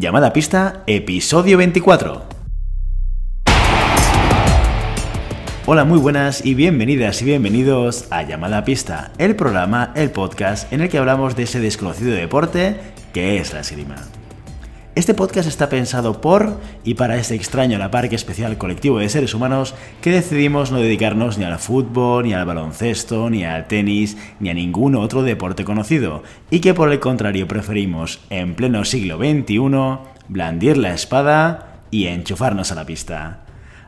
Llamada pista, episodio 24. Hola, muy buenas y bienvenidas y bienvenidos a Llamada pista, el programa, el podcast en el que hablamos de ese desconocido deporte que es la esgrima. Este podcast está pensado por y para este extraño la parque especial colectivo de seres humanos que decidimos no dedicarnos ni al fútbol, ni al baloncesto, ni al tenis, ni a ningún otro deporte conocido, y que por el contrario preferimos, en pleno siglo XXI, blandir la espada y enchufarnos a la pista.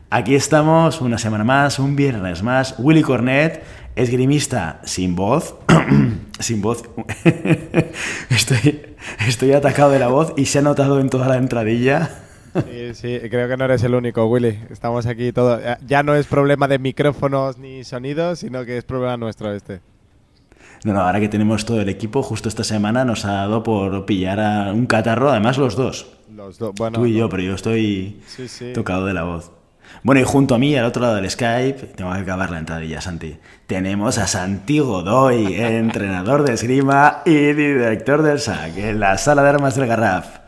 Aquí estamos una semana más, un viernes más, Willy Cornet, esgrimista sin voz, sin voz, estoy, estoy atacado de la voz y se ha notado en toda la entradilla. Sí, sí, creo que no eres el único, Willy. Estamos aquí todos. Ya no es problema de micrófonos ni sonidos, sino que es problema nuestro este. No, no, ahora que tenemos todo el equipo, justo esta semana nos ha dado por pillar a un catarro, además los dos. Los dos, bueno. Tú y yo, pero yo estoy tocado de la voz. Bueno, y junto a mí, al otro lado del Skype, tengo que acabar la entradilla, Santi. Tenemos a Santi Godoy, entrenador de esgrima y director del SAC, en la sala de armas del Garraf.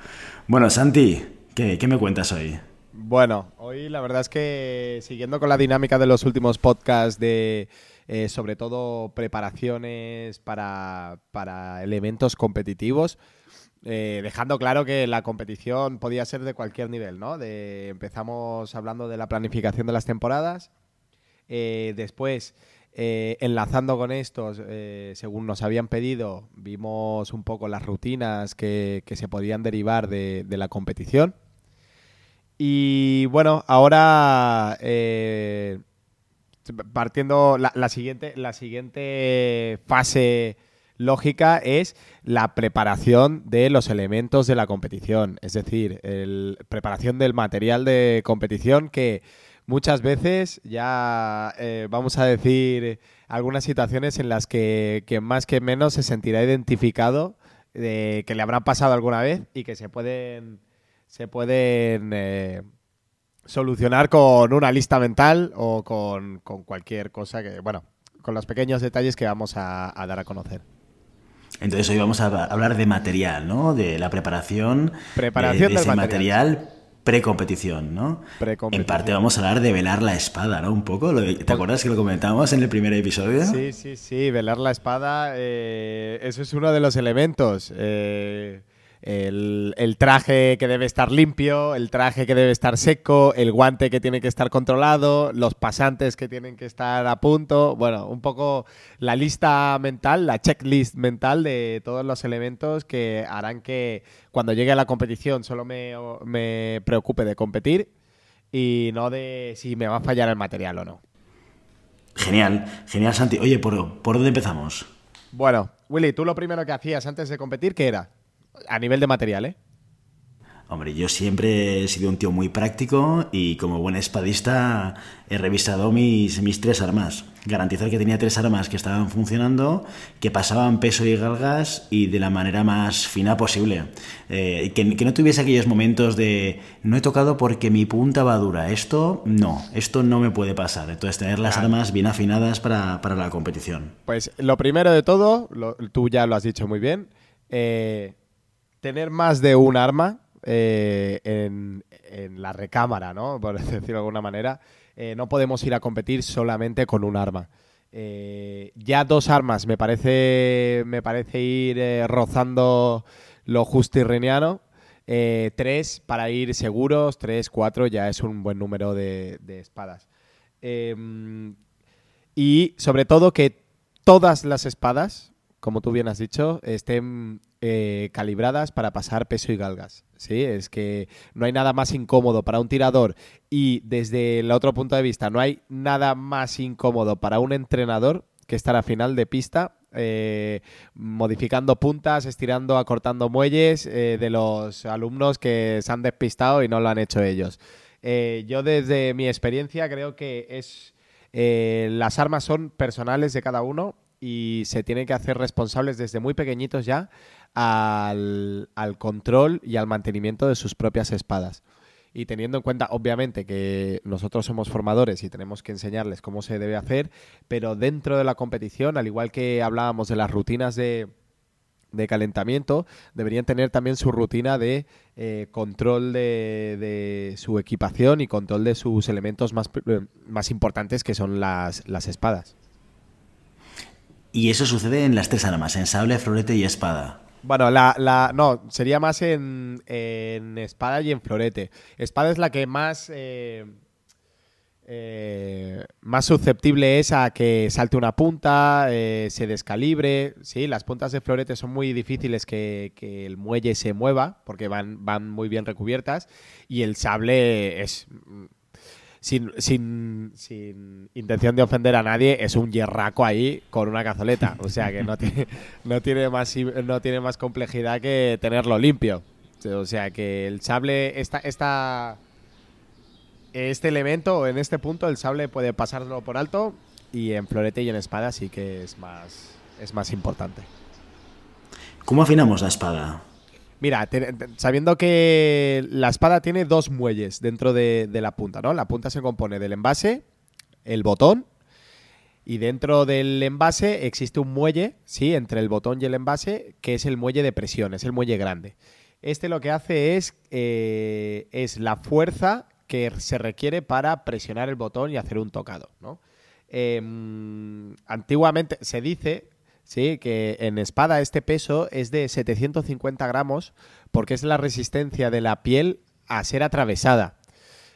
Bueno, Santi, ¿qué, me cuentas hoy? Bueno, hoy la verdad es que siguiendo con la dinámica de los últimos podcasts de eh, sobre todo preparaciones para, para elementos competitivos, eh, dejando claro que la competición podía ser de cualquier nivel, ¿no? Empezamos hablando de la planificación de las temporadas, eh, después, eh, enlazando con estos, según nos habían pedido, vimos un poco las rutinas que, se podían derivar de, la competición. Y bueno, ahora partiendo la, siguiente, la siguiente fase lógica es la preparación de los elementos de la competición, es decir, la preparación del material de competición que muchas veces ya eh, vamos a decir algunas situaciones en las que, más que menos se sentirá identificado de que le habrán pasado alguna vez y que se pueden se pueden eh, solucionar con una lista mental o con, cualquier cosa que, bueno, con los pequeños detalles que vamos a dar a conocer. Entonces hoy vamos a hablar de material, ¿no? De la preparación, preparación de, ese material, pre-competición, ¿no? En parte vamos a hablar de velar la espada, ¿no? Un poco. ¿Te acuerdas que lo comentábamos en el primer episodio? Sí, sí, sí. Velar la espada, eh, eso es uno de los elementos. Eh, el, traje que debe estar limpio, el traje que debe estar seco, el guante que tiene que estar controlado, los pasantes que tienen que estar a punto. Bueno, un poco la lista mental, la checklist mental de todos los elementos que harán que cuando llegue a la competición solo me, preocupe de competir y no de si me va a fallar el material o no. Genial, genial Santi. Oye, ¿por, ¿por dónde empezamos? Bueno, Willy, tú lo primero que hacías antes de competir, ¿qué era? A nivel de material, ¿eh? Hombre, yo siempre he sido un tío muy práctico y como buen espadista he revisado mis, mis tres armas. Garantizar que tenía tres armas que estaban funcionando, que pasaban peso y galgas y de la manera más fina posible. Eh, que, no tuviese aquellos momentos de no he tocado porque mi punta va dura. Esto no, esto no me puede pasar. Entonces tener las armas bien afinadas para, la competición. Pues lo primero de todo, tú ya lo has dicho muy bien. Eh, tener más de un arma eh, en, la recámara, ¿no? Por decirlo de alguna manera. Eh, no podemos ir a competir solamente con un arma. Eh, ya dos armas me parece, me parece ir rozando lo y tres para ir seguros, tres, cuatro ya es un buen número de, de espadas. Em, y sobre todo que todas las espadas, como tú bien has dicho, estén eh, calibradas para pasar peso y galgas. ¿sí? Es que no hay nada más incómodo para un tirador y desde el otro punto de vista no hay nada más incómodo para un entrenador que estar a final de pista eh, modificando puntas, estirando, acortando muelles eh, de los alumnos que se han despistado y no lo han hecho ellos. yo desde mi experiencia creo que es las armas son personales de cada uno y se tienen que hacer responsables desde muy pequeñitos ya al, control y al mantenimiento de sus propias espadas. Y teniendo en cuenta, obviamente, que nosotros somos formadores y tenemos que enseñarles cómo se debe hacer, pero dentro de la competición, al igual que hablábamos de las rutinas de, de calentamiento, deberían tener también su rutina de eh, control de, de, su equipación y control de sus elementos más, eh, más importantes que son las, las espadas. Y eso sucede en las tres armas, en sable, florete y espada. Bueno, la, la, no, sería más en, en, espada y en florete. Espada es la que más eh, eh, más susceptible es a que salte una punta, eh, se descalibre. Sí, las puntas de florete son muy difíciles que, el muelle se mueva porque van, van muy bien recubiertas. Y el sable es. Sin, sin, sin, intención de ofender a nadie, es un hierraco ahí con una cazoleta. O sea que no tiene, no tiene, más, no tiene más complejidad que tenerlo limpio. O sea que el sable, esta, esta, este elemento, en este punto, el sable puede pasarlo por alto y en florete y en espada sí que es más, es más importante. ¿Cómo afinamos la espada? Mira, sabiendo que la espada tiene dos muelles dentro de, la punta, ¿no? La punta se compone del envase, el botón, y dentro del envase existe un muelle, sí, entre el botón y el envase, que es el muelle de presión, es el muelle grande. Este lo que hace es, eh, es la fuerza que se requiere para presionar el botón y hacer un tocado. ¿no? Em, antiguamente se dice ¿sí? que en espada este peso es de 750 gramos porque es la resistencia de la piel a ser atravesada.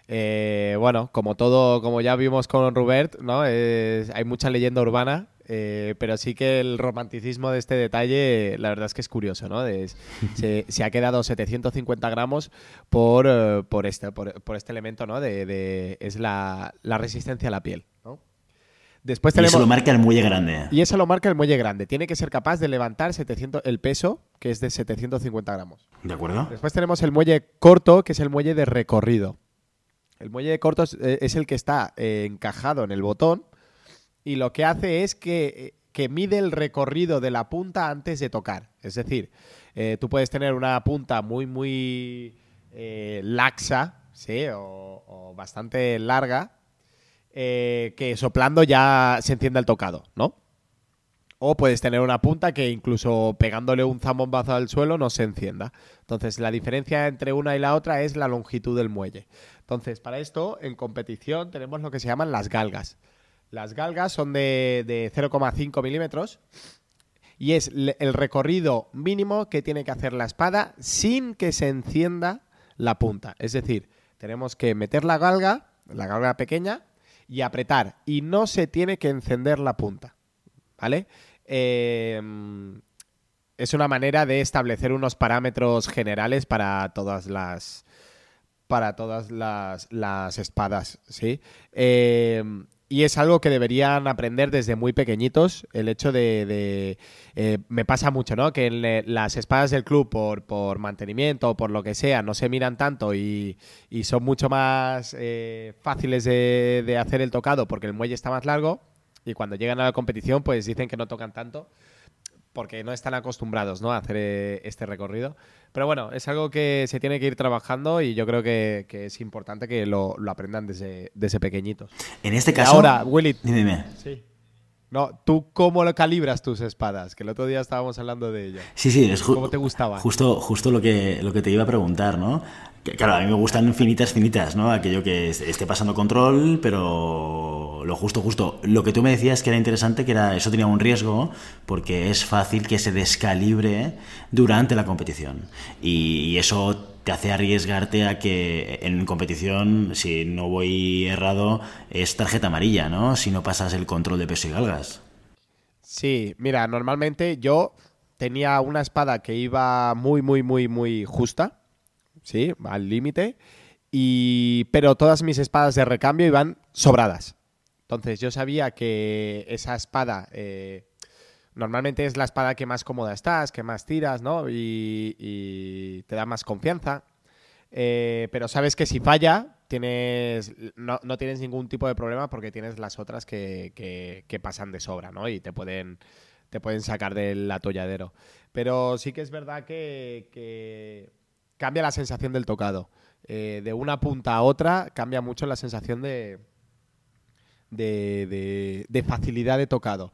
Eh, bueno, como todo, como ya vimos con Rubert, ¿no? hay mucha leyenda urbana eh, pero sí que el romanticismo de este detalle, la verdad es que es curioso, ¿no? se, ha quedado 750 gramos por, eh, por, este, por, este elemento, ¿no? De, es la, resistencia a la piel. Después tenemos, y eso lo marca el muelle grande. Y eso lo marca el muelle grande. Tiene que ser capaz de levantar 700, el peso, que es de 750 gramos. ¿De acuerdo? Después tenemos el muelle corto, que es el muelle de recorrido. El muelle corto es, eh, el que está encajado en el botón y lo que hace es que, mide el recorrido de la punta antes de tocar. Es decir, eh, tú puedes tener una punta muy, muy eh, laxa, ¿sí? O, bastante larga, eh, que soplando ya se encienda el tocado, ¿no? O puedes tener una punta que incluso pegándole un zambombazo al suelo no se encienda. Entonces, la diferencia entre una y la otra es la longitud del muelle. Entonces, para esto, en competición tenemos lo que se llaman las galgas. Las galgas son de, 0,5 milímetros y es el recorrido mínimo que tiene que hacer la espada sin que se encienda la punta. Es decir, tenemos que meter la galga, la galga pequeña, y apretar. Y no se tiene que encender la punta. ¿Vale? Em, es una manera de establecer unos parámetros generales para todas las. Para todas las, las espadas. ¿Sí? Eh, y es algo que deberían aprender desde muy pequeñitos, el hecho de... Eh, me pasa mucho, ¿no? Que las espadas del club, por, por mantenimiento o por lo que sea, no se miran tanto y, son mucho más eh, fáciles de, de hacer el tocado porque el muelle está más largo y cuando llegan a la competición pues dicen que no tocan tanto porque no están acostumbrados ¿no? a hacer eh, este recorrido. Pero bueno, es algo que se tiene que ir trabajando y yo creo que, es importante que lo, aprendan desde, desde, pequeñitos. En este caso... ahora, Willy... Dime. Sí. No, ¿tú cómo lo calibras tus espadas? Que el otro día estábamos hablando de ello. Sí, sí, es ¿Cómo te gustaba? Justo, justo lo, que, lo que te iba a preguntar, ¿no? claro, a mí me gustan finitas, finitas, ¿no? Aquello que esté pasando control, pero lo justo, justo. Lo que tú me decías que era interesante, que era eso tenía un riesgo, porque es fácil que se descalibre durante la competición. Y, eso te hace arriesgarte a que en competición, si no voy errado, es tarjeta amarilla, ¿no? Si no pasas el control de peso y galgas. Sí, mira, normalmente yo tenía una espada que iba muy, muy, muy, muy justa ¿sí? Al límite. Y, pero todas mis espadas de recambio iban sobradas. Entonces yo sabía que esa espada eh, normalmente es la espada que más cómoda estás, que más tiras, ¿no? Y, te da más confianza. Eh, pero sabes que si falla, tienes no, tienes ningún tipo de problema porque tienes las otras que, pasan de sobra, ¿no? Y te pueden, te pueden sacar del atolladero. Pero sí que es verdad que cambia la sensación del tocado. Eh, de una punta a otra cambia mucho la sensación de, de, de facilidad de tocado.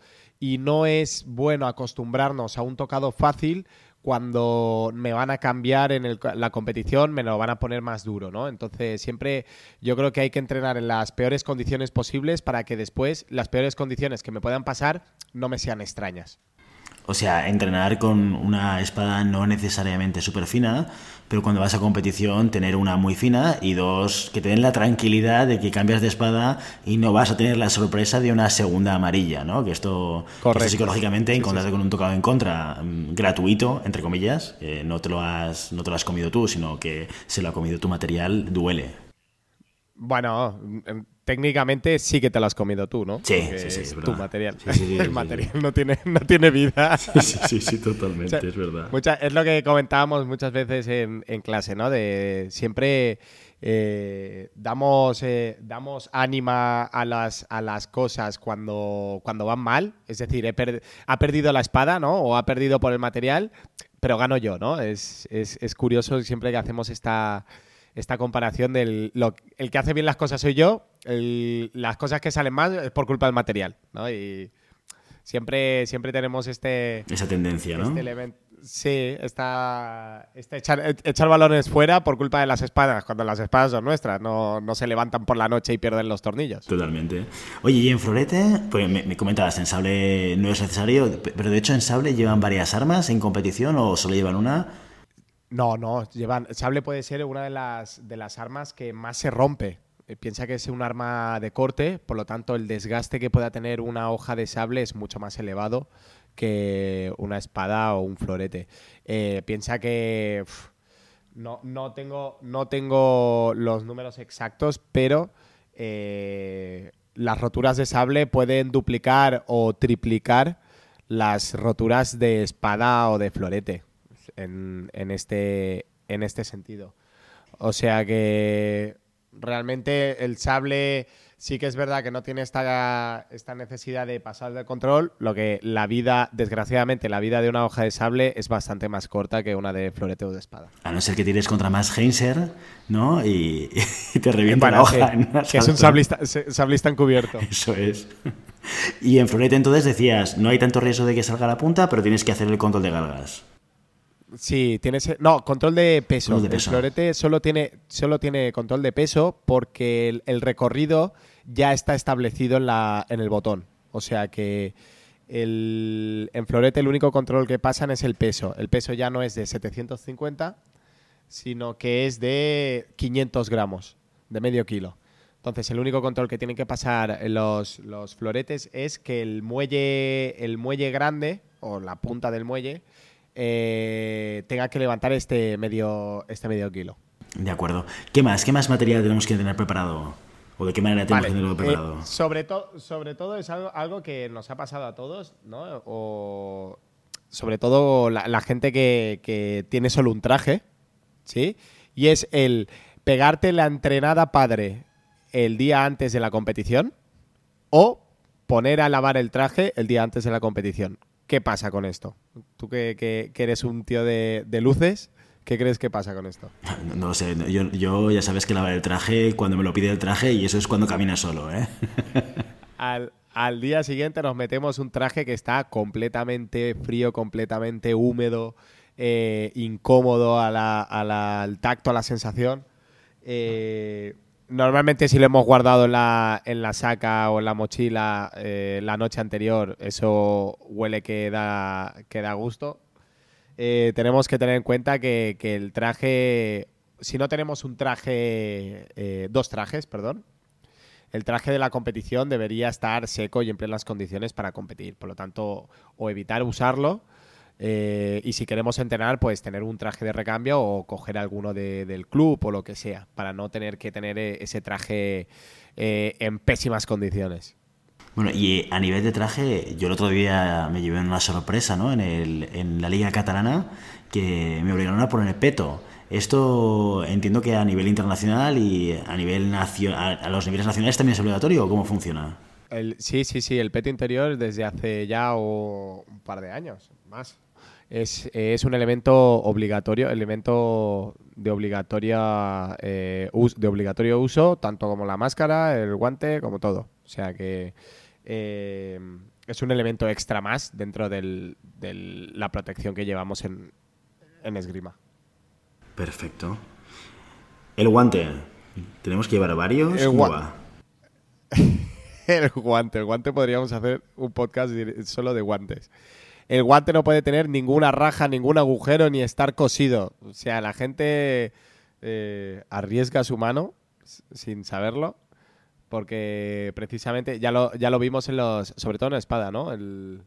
Y no es bueno acostumbrarnos a un tocado fácil cuando me van a cambiar en la competición, me lo van a poner más duro, ¿no? Entonces, siempre yo creo que hay que entrenar en las peores condiciones posibles para que después las peores condiciones que me puedan pasar no me sean extrañas. O sea, entrenar con una espada no necesariamente súper fina, pero cuando vas a competición tener una muy fina y dos, que te den la tranquilidad de que cambias de espada y no vas a tener la sorpresa de una segunda amarilla, ¿no? Que esto, psicológicamente encontrarte con un tocado en contra mm, gratuito, entre comillas, no, te lo has, no te lo has comido tú, sino que se lo ha comido tu material, duele. Bueno, técnicamente sí que te lo has comido tú, ¿no? Sí, sí, sí, es, tu material. el material no tiene, no tiene vida. Sí, sí, sí, totalmente, es verdad. es lo que comentábamos muchas veces en, clase, ¿no? De siempre eh, damos, eh, damos ánima a las, a las cosas cuando, cuando van mal. Es decir, ha perdido la espada, ¿no? O ha perdido por el material, pero gano yo, ¿no? Es, es, es curioso siempre que hacemos esta esta comparación del el que hace bien las cosas soy yo, las cosas que salen mal es por culpa del material, ¿no? Y siempre, siempre tenemos este... Esa tendencia, ¿no? Este sí, esta, este echar, echar, balones fuera por culpa de las espadas, cuando las espadas son nuestras, no, se levantan por la noche y pierden los tornillos. Totalmente. Oye, y en Florete, pues me, me, comentabas, en Sable no es necesario, pero de hecho en Sable llevan varias armas en competición o solo llevan una. No, no, llevan. Sable puede ser una de las, de las armas que más se rompe. Eh, piensa que es un arma de corte, por lo tanto el desgaste que pueda tener una hoja de sable es mucho más elevado que una espada o un florete. Eh, piensa que no, no, tengo, no tengo los números exactos, pero eh, las roturas de sable pueden duplicar o triplicar las roturas de espada o de florete en, este, en este sentido. O sea que realmente el sable sí que es verdad que no tiene esta, esta necesidad de pasar de control, lo que la vida, desgraciadamente, la vida de una hoja de sable es bastante más corta que una de florete o de espada. A no ser que tires contra más Heinzer, ¿no? Y, te revienta la hoja. Que, es un sablista, sablista encubierto. Eso es. Y en florete entonces decías, no hay tanto riesgo de que salga la punta, pero tienes que hacer el control de galgas. Sí, tiene no, control de peso. El florete solo tiene, solo tiene control de peso porque el, recorrido ya está establecido en, la, en el botón. O sea que el, en florete el único control que pasan es el peso. El peso ya no es de 750, sino que es de 500 gramos, de medio kilo. Entonces, el único control que tienen que pasar los, los floretes es que el muelle, el muelle grande, o la punta del muelle, eh, tenga que levantar este medio, este medio kilo. De acuerdo. ¿Qué más? ¿Qué más material tenemos que tener preparado? ¿O de qué manera tenemos que tenerlo eh, preparado? sobre, sobre todo es algo, que nos ha pasado a todos, ¿no? O sobre todo la, gente que, que, tiene solo un traje, ¿sí? Y es el pegarte la entrenada padre el día antes de la competición o poner a lavar el traje el día antes de la competición. ¿Qué pasa con esto? Tú que, eres un tío de, luces, ¿qué crees que pasa con esto? No, lo sé, yo, ya sabes que lavar el traje cuando me lo pide el traje y eso es cuando camina solo, ¿eh? al, día siguiente nos metemos un traje que está completamente frío, completamente húmedo, eh, incómodo al tacto, a la sensación. Eh, Normalmente si lo hemos guardado en la, en la saca o en la mochila eh, la noche anterior, eso huele que da, que da gusto. Eh, tenemos que tener en cuenta que, el traje, si no tenemos un traje, eh, dos trajes, perdón, el traje de la competición debería estar seco y en plenas condiciones para competir. Por lo tanto, o evitar usarlo eh, y si queremos entrenar, pues tener un traje de recambio o coger alguno del club o lo que sea, para no tener que tener eh, ese traje eh, en pésimas condiciones. Bueno, y a nivel de traje, yo el otro día me llevé una sorpresa, ¿no? En, el, en la liga catalana, que me obligaron a poner el peto. Esto entiendo que a nivel internacional y a nivel nacional, a los niveles nacionales también es obligatorio, ¿o cómo funciona? sí, sí, sí, el peto interior desde hace ya un par de años, más es, un elemento obligatorio, elemento de obligatoria eh, de obligatorio uso, tanto como la máscara, el guante, como todo. O sea que eh, es un elemento extra más dentro de la protección que llevamos en, esgrima. Perfecto. El guante. ¿Tenemos que llevar varios? El, el guante. El guante podríamos hacer un podcast solo de guantes. El guante no puede tener ninguna raja, ningún agujero, ni estar cosido. O sea, la gente eh, arriesga su mano sin saberlo porque precisamente ya lo, ya lo vimos en los. Sobre todo en espada, ¿no? El,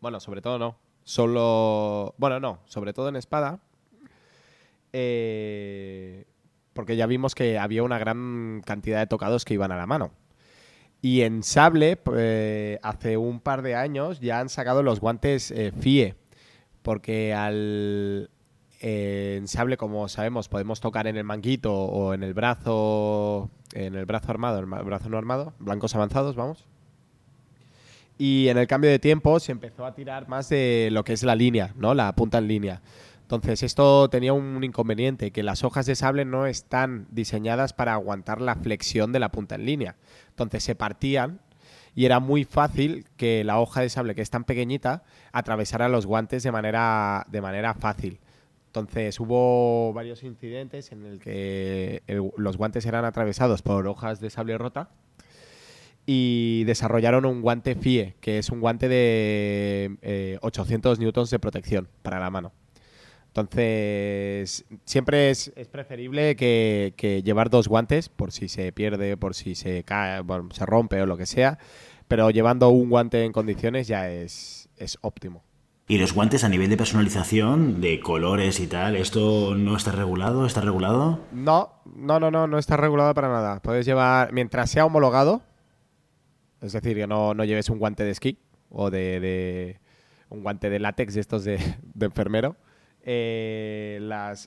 bueno, sobre todo no. Solo. Bueno, no, sobre todo en espada. Eh, porque ya vimos que había una gran cantidad de tocados que iban a la mano. Y en sable, pues, hace un par de años ya han sacado los guantes eh, FIE. Porque al, en sable, como sabemos, podemos tocar en el manguito o en el brazo, en el brazo armado, el brazo no armado, blancos avanzados, vamos. Y en el cambio de tiempo se empezó a tirar más de lo que es la línea, ¿no? La punta en línea. Entonces esto tenía un inconveniente, que las hojas de sable no están diseñadas para aguantar la flexión de la punta en línea. Entonces se partían y era muy fácil que la hoja de sable, que es tan pequeñita, atravesara los guantes de manera, de manera fácil. Entonces hubo varios incidentes en el que los guantes eran atravesados por hojas de sable rota y desarrollaron un guante FIE, que es un guante de 800 eh, newtons de protección para la mano. Entonces, siempre es, preferible que, llevar dos guantes por si se pierde, por si se cae, se rompe o lo que sea, pero llevando un guante en condiciones ya es óptimo. Y los guantes a nivel de personalización, de colores y tal, ¿esto no está regulado? ¿Está regulado? No, no, no, no, no está regulado para nada. Puedes llevar, mientras sea homologado, es decir, que no, lleves un guante de esquí o de, un guante de látex de estos de, enfermero. Eh,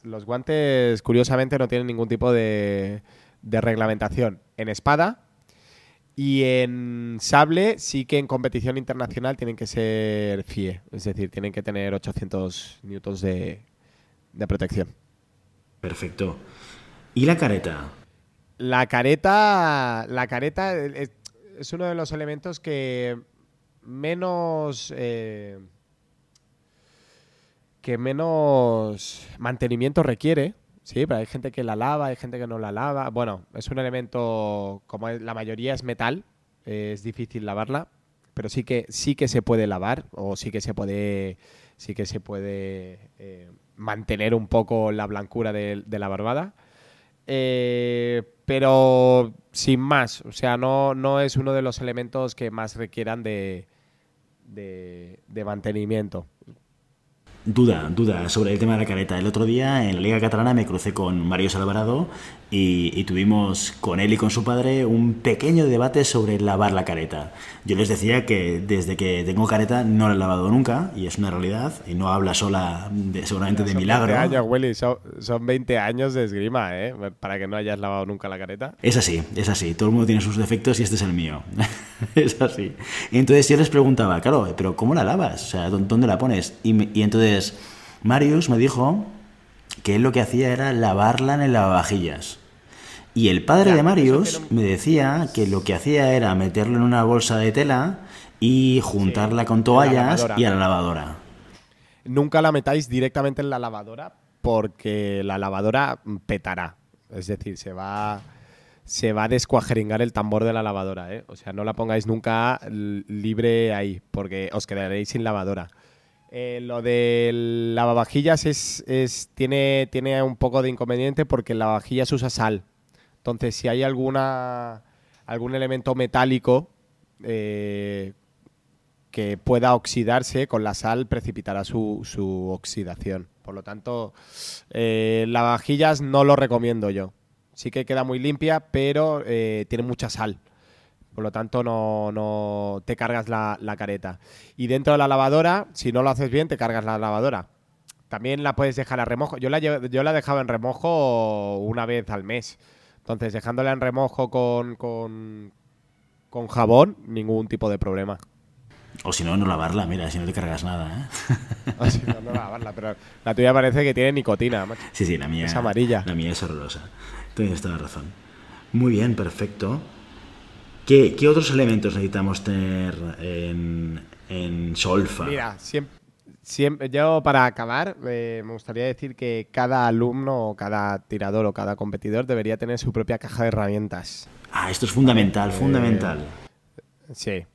los guantes, curiosamente, no tienen ningún tipo de, de reglamentación. En espada, y en sable sí que en competición internacional tienen que ser FIE, es decir, tienen que tener 800 newtons de, protección. Perfecto. ¿Y la careta? La careta, la careta es, uno de los elementos que menos eh, que menos mantenimiento requiere Sí, pero hay gente que la lava, hay gente que no la lava. Bueno, es un elemento, como la mayoría es metal, es difícil lavarla, pero sí que sí que se puede lavar o sí que se puede sí que se puede eh, mantener un poco la blancura de, la barbada. Eh, pero sin más, o sea, no, no es uno de los elementos que más requieran de, de mantenimiento. Duda, duda sobre el tema de la careta. El otro día en la Liga Catalana me crucé con Mario Salvarado y, tuvimos con él y con su padre un pequeño debate sobre lavar la careta. Yo les decía que desde que tengo careta no la he lavado nunca y es una realidad y no habla sola de, seguramente de milagro. 20 años, Willy, son, son, 20 años de esgrima, ¿eh? Para que no hayas lavado nunca la careta. Es así, es así. Todo el mundo tiene sus defectos y este es el mío. es así. Y entonces yo les preguntaba, claro, pero ¿cómo la lavas? O sea, ¿dónde la pones? Y, y entonces Marius me dijo que él lo que hacía era lavarla en el lavavajillas. Y el padre de Marius me decía que lo que hacía era meterlo en una bolsa de tela y juntarla con toallas y a la lavadora. Nunca la metáis directamente en la lavadora porque la lavadora petará. Es decir, se va, se va a descuajeringar el tambor de la lavadora. ¿eh? O sea, no la pongáis nunca libre ahí porque os quedaréis sin lavadora. Eh, lo del lavavajillas es, es, tiene, un poco de inconveniente porque el lavavajillas usa sal. Entonces, si hay alguna algún elemento metálico eh, que pueda oxidarse, con la sal precipitará su, su oxidación. Por lo tanto, eh, lavavajillas no lo recomiendo yo. Sí que queda muy limpia, pero eh, tiene mucha sal. Por lo tanto, no, no te cargas la, la, careta. Y dentro de la lavadora, si no lo haces bien, te cargas la lavadora. También la puedes dejar a remojo. Yo la, yo la dejaba en remojo una vez al mes. Entonces, dejándola en remojo con, con, jabón, ningún tipo de problema. O si no, no lavarla, mira, si no te cargas nada, ¿eh? O si no, no lavarla, pero la tuya parece que tiene nicotina, Sí, sí, la mía es amarilla. La mía es horrorosa. Tienes toda la razón. Muy bien, perfecto. ¿Qué, otros elementos necesitamos tener en, en Solfa? Mira, siempre, siempre, yo para acabar eh, me gustaría decir que cada alumno o cada tirador o cada competidor debería tener su propia caja de herramientas. Ah, esto es fundamental, eh, fundamental. Sí.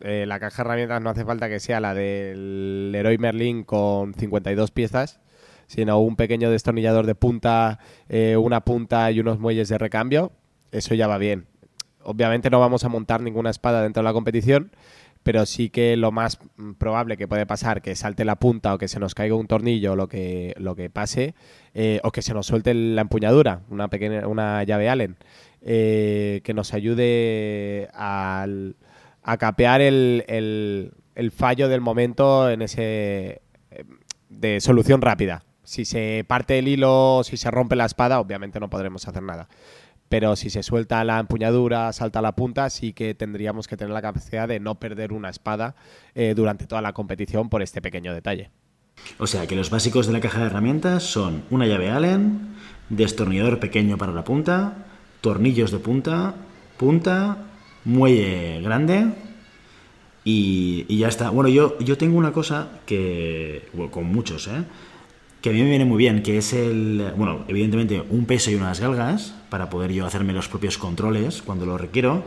Eh, la caja de herramientas no hace falta que sea la del Leroy Merlin con 52 piezas, sino un pequeño destornillador de punta, una punta y unos muelles de recambio. Eso ya va bien obviamente no vamos a montar ninguna espada dentro de la competición, pero sí que lo más probable que puede pasar que salte la punta o que se nos caiga un tornillo o lo que, lo que pase, eh, o que se nos suelte la empuñadura, una pequeña una llave Allen, eh, que nos ayude a capear el, el, fallo del momento en ese eh, de solución rápida. Si se parte el hilo, si se rompe la espada, obviamente no podremos hacer nada pero si se suelta la empuñadura, salta la punta, sí que tendríamos que tener la capacidad de no perder una espada eh, durante toda la competición por este pequeño detalle. O sea que los básicos de la caja de herramientas son una llave Allen, destornillador pequeño para la punta, tornillos de punta, punta, muelle grande y, ya está. Bueno, yo, yo tengo una cosa que, con muchos, ¿eh? Que a mí me viene muy bien, que es el, bueno, evidentemente un peso y unas galgas para poder yo hacerme los propios controles cuando lo requiero,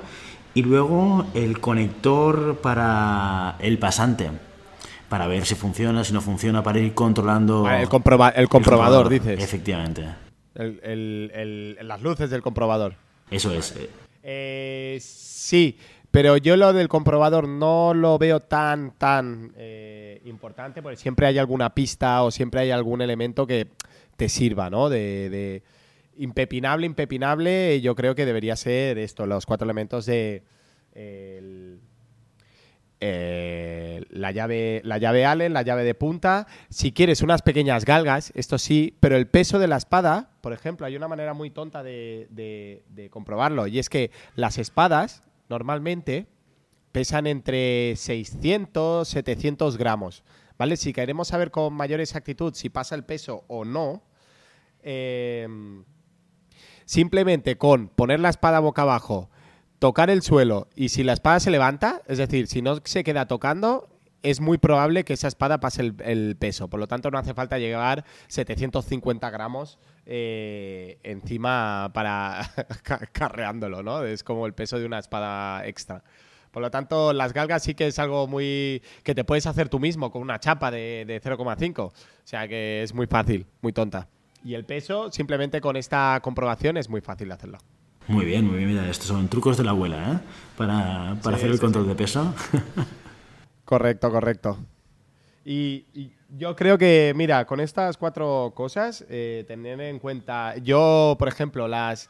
y luego el conector para el pasante, para ver si funciona, si no funciona, para ir controlando... el, el, comprobador, dices. Efectivamente. las luces del comprobador. Eso es. Eh, sí, pero yo lo del comprobador no lo veo tan, tan eh, importante, porque siempre hay alguna pista o siempre hay algún elemento que te sirva, ¿no? De, impepinable, impepinable, yo creo que debería ser esto, los cuatro elementos de la, llave, la llave Allen, la llave de punta. Si quieres unas pequeñas galgas, esto sí, pero el peso de la espada, por ejemplo, hay una manera muy tonta de, de comprobarlo, y es que las espadas normalmente pesan entre 600, 700 gramos. ¿Vale? Si queremos saber con mayor exactitud si pasa el peso o no, em, simplemente con poner la espada boca abajo, tocar el suelo y si la espada se levanta, es decir, si no se queda tocando, es muy probable que esa espada pase el, peso. Por lo tanto, no hace falta llegar 750 gramos eh, encima para carreándolo, ¿no? Es como el peso de una espada extra. Por lo tanto, las galgas sí que es algo muy que te puedes hacer tú mismo con una chapa de, de 0,5. O sea que es muy fácil, muy tonta. Y el peso, simplemente con esta comprobación, es muy fácil de hacerlo. Muy bien, muy bien. Mira, estos son trucos de la abuela, ¿eh? Para, hacer el control de peso. Correcto, correcto. Y, yo creo que, mira, con estas cuatro cosas, eh, tener en cuenta, yo, por ejemplo, las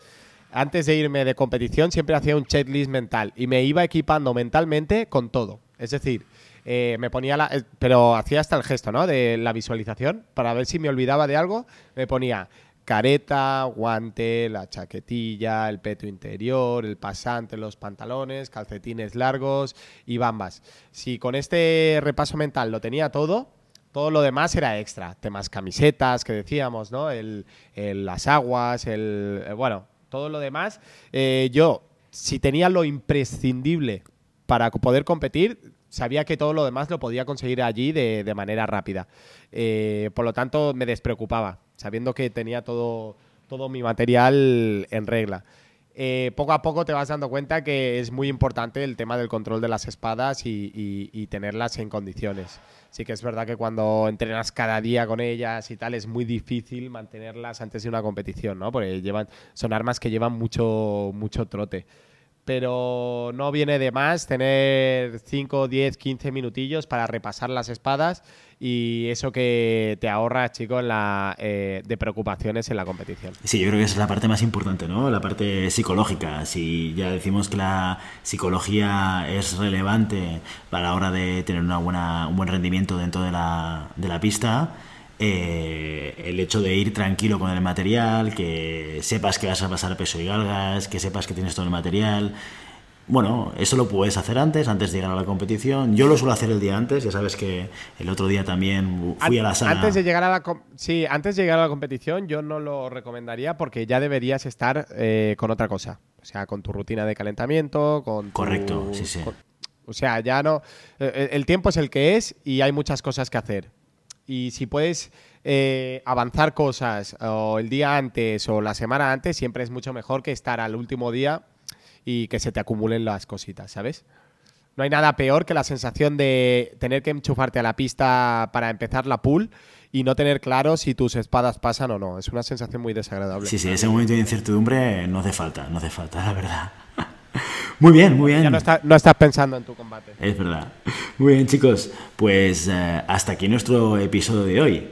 antes de irme de competición siempre hacía un checklist mental y me iba equipando mentalmente con todo. Es decir, eh, me ponía la, eh, pero hacía hasta el gesto, ¿no? De la visualización para ver si me olvidaba de algo. Me ponía careta, guante, la chaquetilla, el peto interior, el pasante, los pantalones, calcetines largos y bambas. Si con este repaso mental lo tenía todo, todo lo demás era extra. Temas camisetas que decíamos, ¿no? El, las aguas, el. Eh, bueno, todo lo demás. Eh, yo, si tenía lo imprescindible para poder competir, sabía que todo lo demás lo podía conseguir allí de, manera rápida. Eh, por lo tanto, me despreocupaba sabiendo que tenía todo, todo mi material en regla. Eh, poco a poco te vas dando cuenta que es muy importante el tema del control de las espadas y, tenerlas en condiciones. Sí que es verdad que cuando entrenas cada día con ellas y tal es muy difícil mantenerlas antes de una competición, ¿no? Porque llevan, son armas que llevan mucho, mucho trote pero no viene de más tener 5, 10, 15 minutillos para repasar las espadas y eso que te ahorra, chicos, la, eh, de preocupaciones en la competición. Sí, yo creo que esa es la parte más importante, ¿no? La parte psicológica. Si ya decimos que la psicología es relevante para la hora de tener una buena, un buen rendimiento dentro de la, de la pista, eh, el hecho de ir tranquilo con el material, que sepas que vas a pasar peso y galgas, que sepas que tienes todo el material, bueno, eso lo puedes hacer antes, antes de llegar a la competición. Yo lo suelo hacer el día antes, ya sabes que el otro día también fui a la sala. Antes de llegar a la sí, antes de llegar a la competición yo no lo recomendaría porque ya deberías estar eh, con otra cosa. O sea, con tu rutina de calentamiento, con Correcto, sí, sí. o sea, ya no. Eh, el tiempo es el que es y hay muchas cosas que hacer. Y si puedes eh, avanzar cosas o el día antes o la semana antes, siempre es mucho mejor que estar al último día y que se te acumulen las cositas, ¿sabes? No hay nada peor que la sensación de tener que enchufarte a la pista para empezar la pool y no tener claro si tus espadas pasan o no. Es una sensación muy desagradable. Sí, sí, ese momento de incertidumbre no hace falta, no hace falta, la verdad. Muy bien, muy bien. Ya no, estás pensando en tu combate. Es verdad. Muy bien, chicos. Pues eh, hasta aquí nuestro episodio de hoy.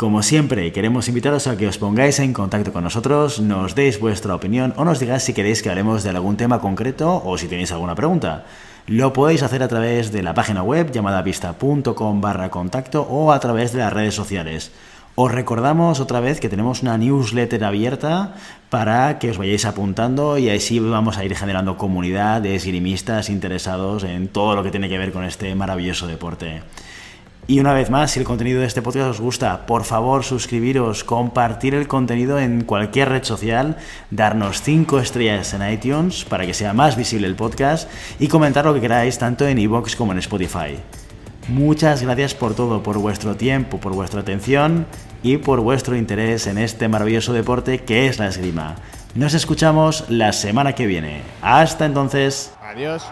Como siempre, queremos invitaros a que os pongáis en contacto con nosotros, nos deis vuestra opinión o nos digáis si queréis que hablemos de algún tema concreto o si tenéis alguna pregunta. Lo podéis hacer a través de la página web llamada pista.com barra contacto o a través de las redes sociales. Os recordamos otra vez que tenemos una newsletter abierta para que os vayáis apuntando y así vamos a ir generando comunidad de esgrimistas interesados en todo lo que tiene que ver con este maravilloso deporte. Y una vez más, si el contenido de este podcast os gusta, por favor suscribiros, compartir el contenido en cualquier red social, darnos 5 estrellas en iTunes para que sea más visible el podcast y comentar lo que queráis tanto en iVoox como en Spotify. Muchas gracias por todo, por vuestro tiempo, por vuestra atención y por vuestro interés en este maravilloso deporte que es la esgrima. Nos escuchamos la semana que viene. Hasta entonces. Adiós.